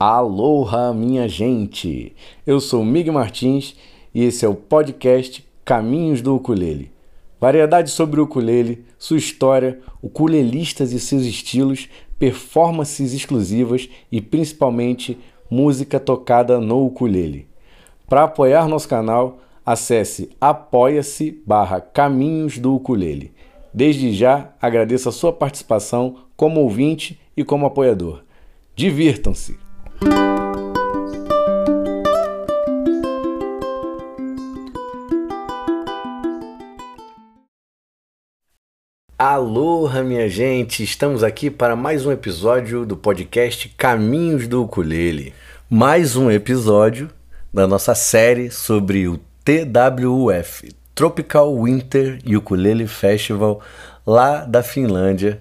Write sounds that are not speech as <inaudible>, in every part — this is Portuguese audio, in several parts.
Aloha, minha gente! Eu sou Mig Martins e esse é o podcast Caminhos do Ukulele. Variedade sobre o ukulele, sua história, ukulelistas e seus estilos, performances exclusivas e principalmente música tocada no ukulele. Para apoiar nosso canal, acesse apoia-se barra Caminhos do Ukulele. Desde já agradeço a sua participação como ouvinte e como apoiador. Divirtam-se! Aloha, minha gente! Estamos aqui para mais um episódio do podcast Caminhos do Ukulele. Mais um episódio da nossa série sobre o TWF Tropical Winter Ukulele Festival lá da Finlândia.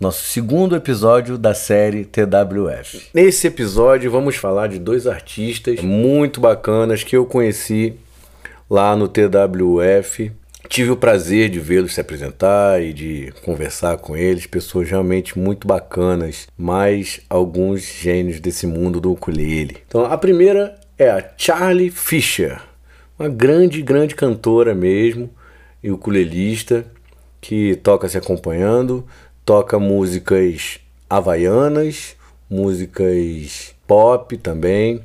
Nosso segundo episódio da série TWF. Nesse episódio vamos falar de dois artistas muito bacanas que eu conheci lá no TWF Tive o prazer de vê-los se apresentar e de conversar com eles, pessoas realmente muito bacanas, mais alguns gênios desse mundo do ukulele. Então, a primeira é a Charlie Fisher, uma grande, grande cantora mesmo e ukulelista que toca se acompanhando, toca músicas havaianas, músicas pop também,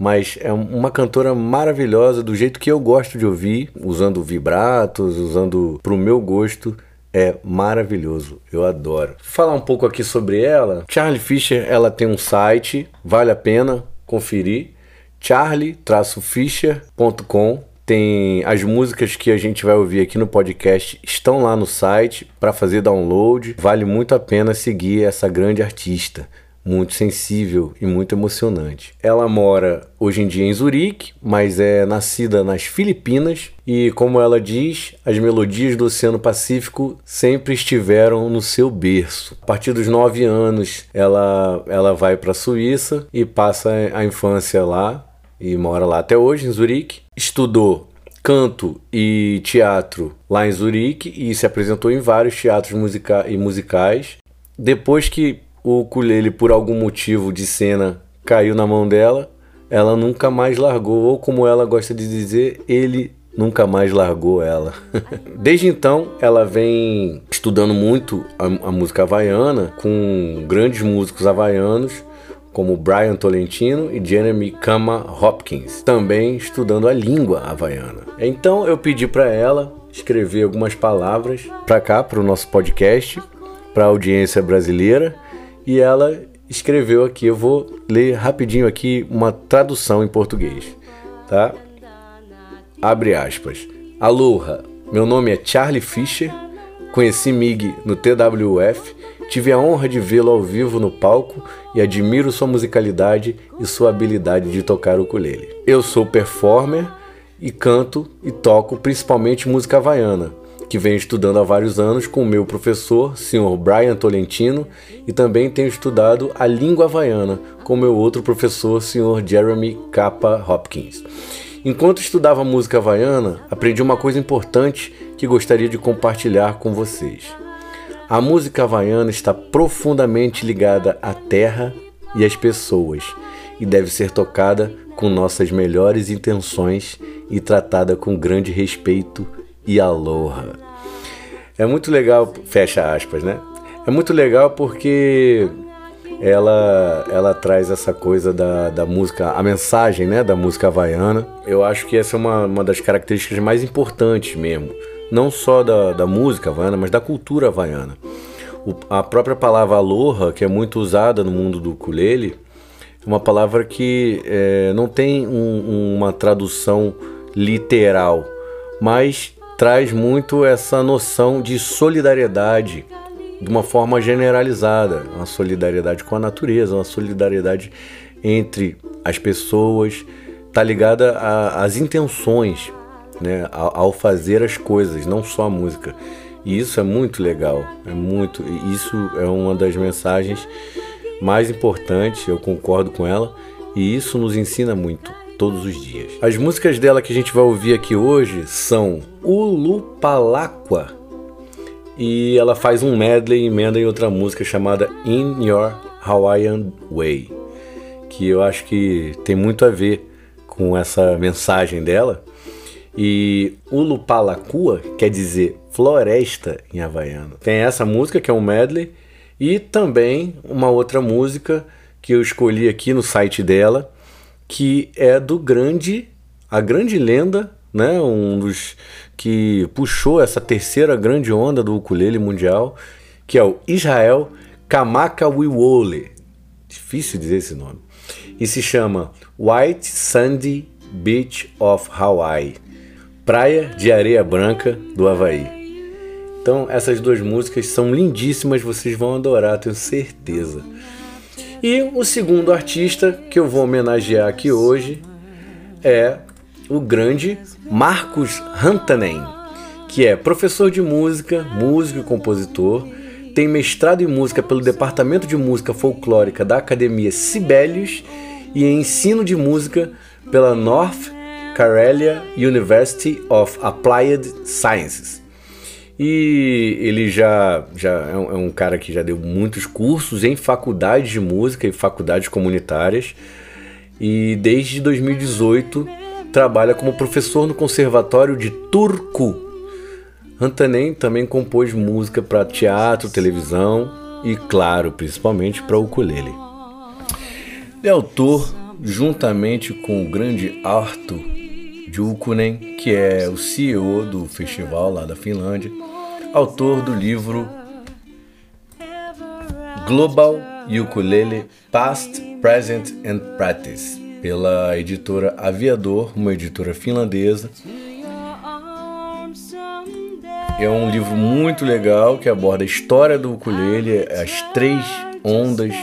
mas é uma cantora maravilhosa do jeito que eu gosto de ouvir, usando vibratos, usando pro meu gosto. É maravilhoso, eu adoro. Falar um pouco aqui sobre ela. Charlie Fisher, ela tem um site, vale a pena conferir. charlie-fisher.com tem as músicas que a gente vai ouvir aqui no podcast estão lá no site para fazer download. Vale muito a pena seguir essa grande artista muito sensível e muito emocionante. Ela mora hoje em dia em Zurique, mas é nascida nas Filipinas e, como ela diz, as melodias do Oceano Pacífico sempre estiveram no seu berço. A partir dos nove anos, ela, ela vai para a Suíça e passa a infância lá e mora lá até hoje, em Zurique. Estudou canto e teatro lá em Zurique e se apresentou em vários teatros musica e musicais. Depois que o ukulele, por algum motivo de cena, caiu na mão dela, ela nunca mais largou, ou como ela gosta de dizer, ele nunca mais largou ela. <laughs> Desde então, ela vem estudando muito a, a, música havaiana com grandes músicos havaianos como Brian Tolentino e Jeremy Kama Hopkins, também estudando a língua havaiana. Então eu pedi para ela escrever algumas palavras para cá, para o nosso podcast, para a audiência brasileira e ela escreveu aqui, eu vou ler rapidinho aqui uma tradução em português, tá? Abre aspas. Aloha, meu nome é Charlie Fisher, conheci Mig no TWF, tive a honra de vê-lo ao vivo no palco e admiro sua musicalidade e sua habilidade de tocar o ukulele. Eu sou performer e canto e toco principalmente música havaiana, que venho estudando há vários anos com o meu professor, Sr. Brian Tolentino, e também tenho estudado a língua havaiana com meu outro professor, Sr. Jeremy Kappa Hopkins. Enquanto estudava música havaiana, aprendi uma coisa importante que gostaria de compartilhar com vocês. A música havaiana está profundamente ligada à terra e às pessoas e deve ser tocada com nossas melhores intenções e tratada com grande respeito e aloha. É muito legal, fecha aspas, né? É muito legal porque ela, ela traz essa coisa da, da música, a mensagem né, da música havaiana. Eu acho que essa é uma, uma das características mais importantes mesmo. Não só da, da música havaiana, mas da cultura havaiana. O, a própria palavra aloha, que é muito usada no mundo do ukulele, é uma palavra que é, não tem um, uma tradução literal, mas traz muito essa noção de solidariedade de uma forma generalizada, uma solidariedade com a natureza, uma solidariedade entre as pessoas, está ligada às intenções. né, ao fazer as coisas, não só a música. E isso é muito legal, é muito. Isso é uma das mensagens mais importantes, eu concordo com ela, e isso nos ensina muito todos os dias. As músicas dela que a gente vai ouvir aqui hoje são Ulupalaqua e ela faz um medley emenda em outra música chamada In Your Hawaiian Way, que eu acho que tem muito a ver com essa mensagem dela. E Ulupalakua quer dizer floresta em havaiano. Tem essa música que é um medley e também uma outra música que eu escolhi aqui no site dela, que é do grande, a grande lenda, né, um dos que puxou essa terceira grande onda do ukulele mundial, que é o Israel Kamakawiwole. Difícil dizer esse nome. E se chama White Sandy Beach of Hawaii. Praia de Areia Branca do Havaí. Então, essas duas músicas são lindíssimas, vocês vão adorar, tenho certeza. E o segundo artista que eu vou homenagear aqui hoje é o grande Marcos Rantanen, que é professor de música, músico e compositor, tem mestrado em música pelo Departamento de Música Folclórica da Academia Sibelius e em ensino de música pela North Karelia University of Applied Sciences. E ele já, já é um, é um cara que já deu muitos cursos em faculdades de música e faculdades comunitárias. E desde 2018 trabalha como professor no Conservatório de Turku. Antanen também compôs música para teatro, televisão e, claro, principalmente para o ukulele. Ele é autor, juntamente com o grande Arthur Jukunen, que é o CEO do festival lá da Finlândia, autor do livro Global Ukulele Past, Present and Practice, pela editora Aviador, uma editora finlandesa. É um livro muito legal que aborda a história do ukulele, as três ondas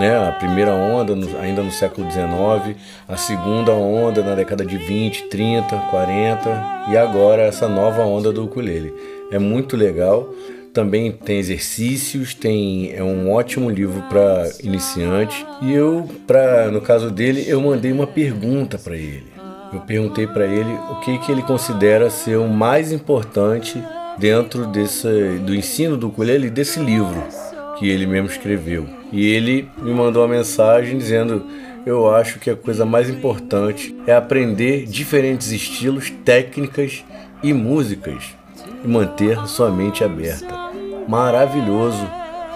né? A primeira onda no, ainda no século XIX, a segunda onda na década de 20, 30, 40 e agora essa nova onda do ukulele. É muito legal. Também tem exercícios, tem é um ótimo livro para iniciante. E eu, para no caso dele, eu mandei uma pergunta para ele. Eu perguntei para ele o que que ele considera ser o mais importante dentro desse do ensino do ukulele desse livro que ele mesmo escreveu. E ele me mandou uma mensagem dizendo: Eu acho que a coisa mais importante é aprender diferentes estilos, técnicas e músicas e manter sua mente aberta. Maravilhoso!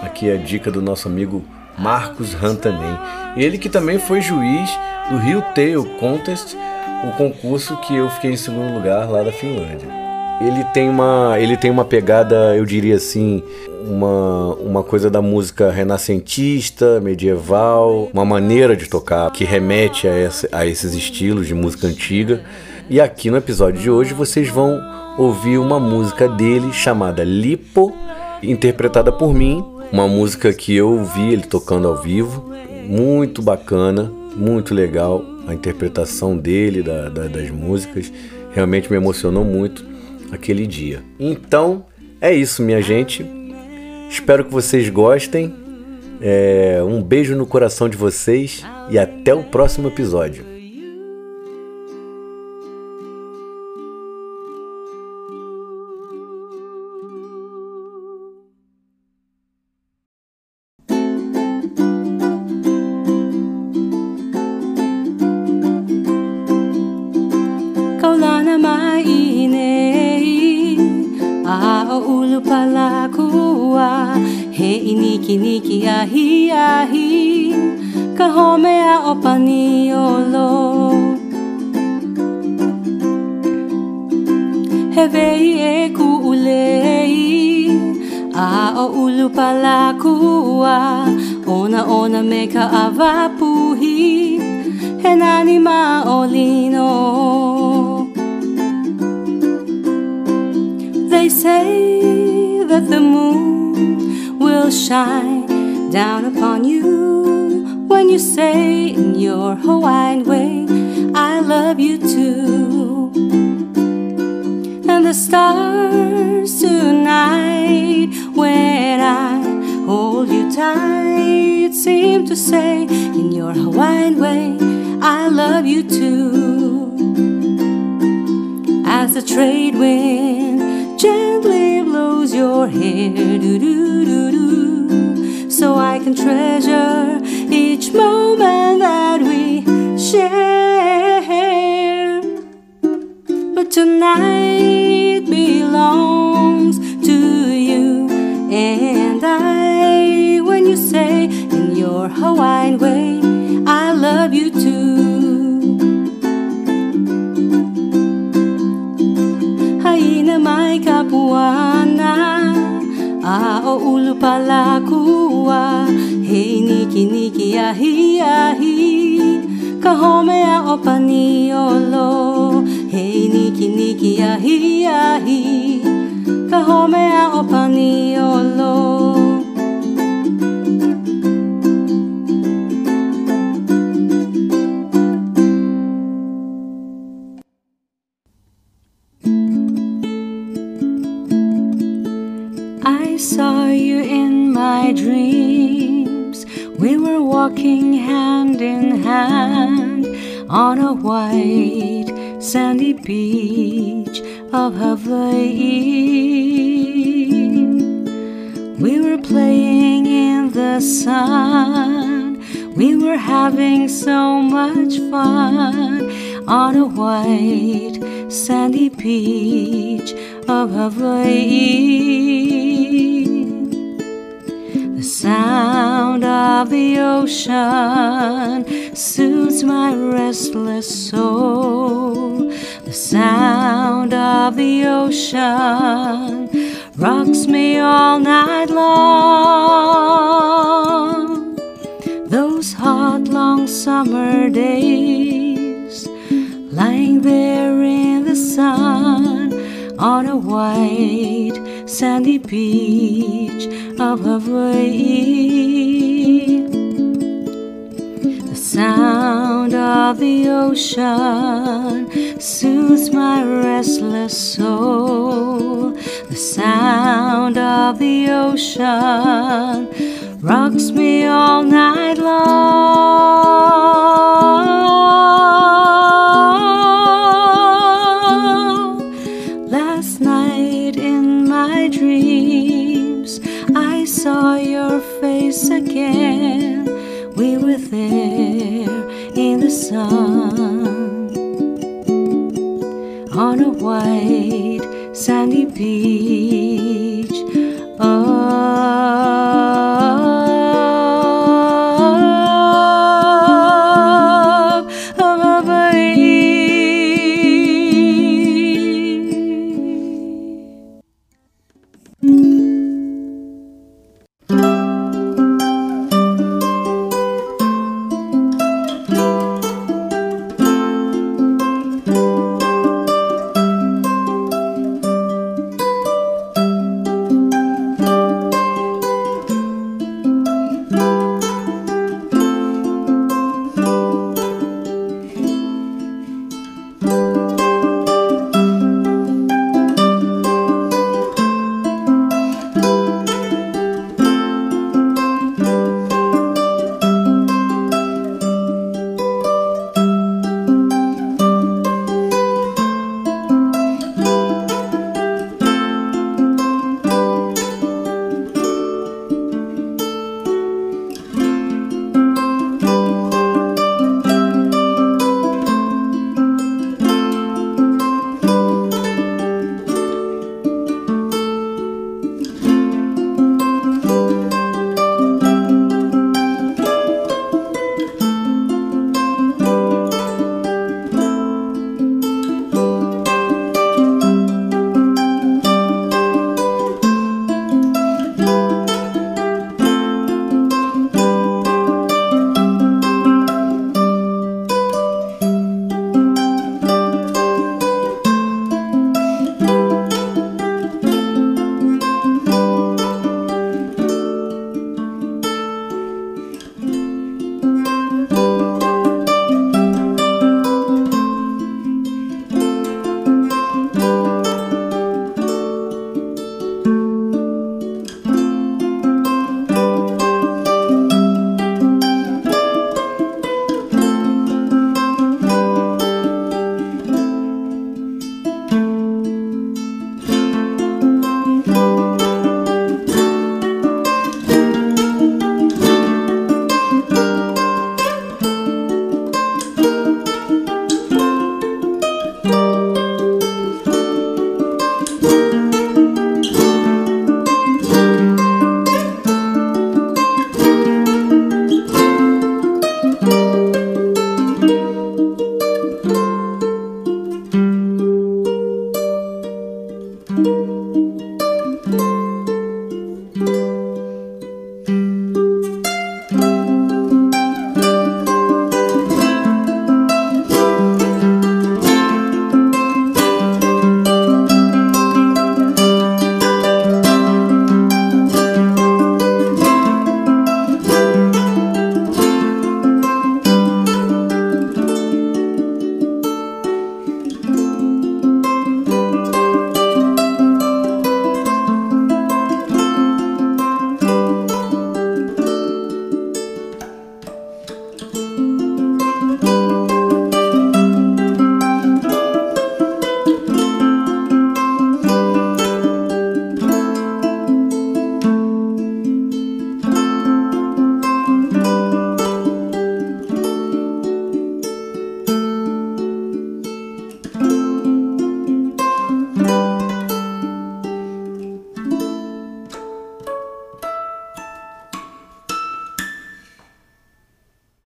Aqui é a dica do nosso amigo Marcos Rantanen. Ele que também foi juiz do Rio Tail Contest, o concurso que eu fiquei em segundo lugar lá da Finlândia ele tem uma ele tem uma pegada eu diria assim uma, uma coisa da música renascentista medieval uma maneira de tocar que remete a, a esses estilos de música antiga. E aqui no episódio de hoje vocês vão ouvir uma música dele chamada Lipo interpretada por mim uma música que eu ouvi ele tocando ao vivo. Muito bacana muito legal a interpretação dele da, da, das músicas. Realmente me emocionou muito aquele dia. Então, é isso, minha gente. Espero que vocês gostem. É, um beijo no coração de vocês e até o próximo episódio. they say that the moon will shine down upon you when you say in your Hawaiian way, I love you too. And the stars tonight when I hold you tight. Seem to say in your Hawaiian way, I love you too. As the trade wind gently blows your hair, doo, so I can treasure each moment that we share. But tonight belongs to you and I. When you say in your Hawaiian way, o ulu pala kua Hei niki niki ahi ahi. Ka home a o paniolo. Hei niki niki ahi ahi. Ka home a o paniolo white sandy beach of Hawaii. We were playing in the sun. We were having so much fun on a white sandy beach of Hawaii. Sound of the ocean soothes my restless soul. The sound of the ocean rocks me all night long. Those hot, long summer days, lying there in the sun on a white sandy beach of Hawaii. The sound of the ocean soothes my restless soul. The sound of the ocean rocks me all night long.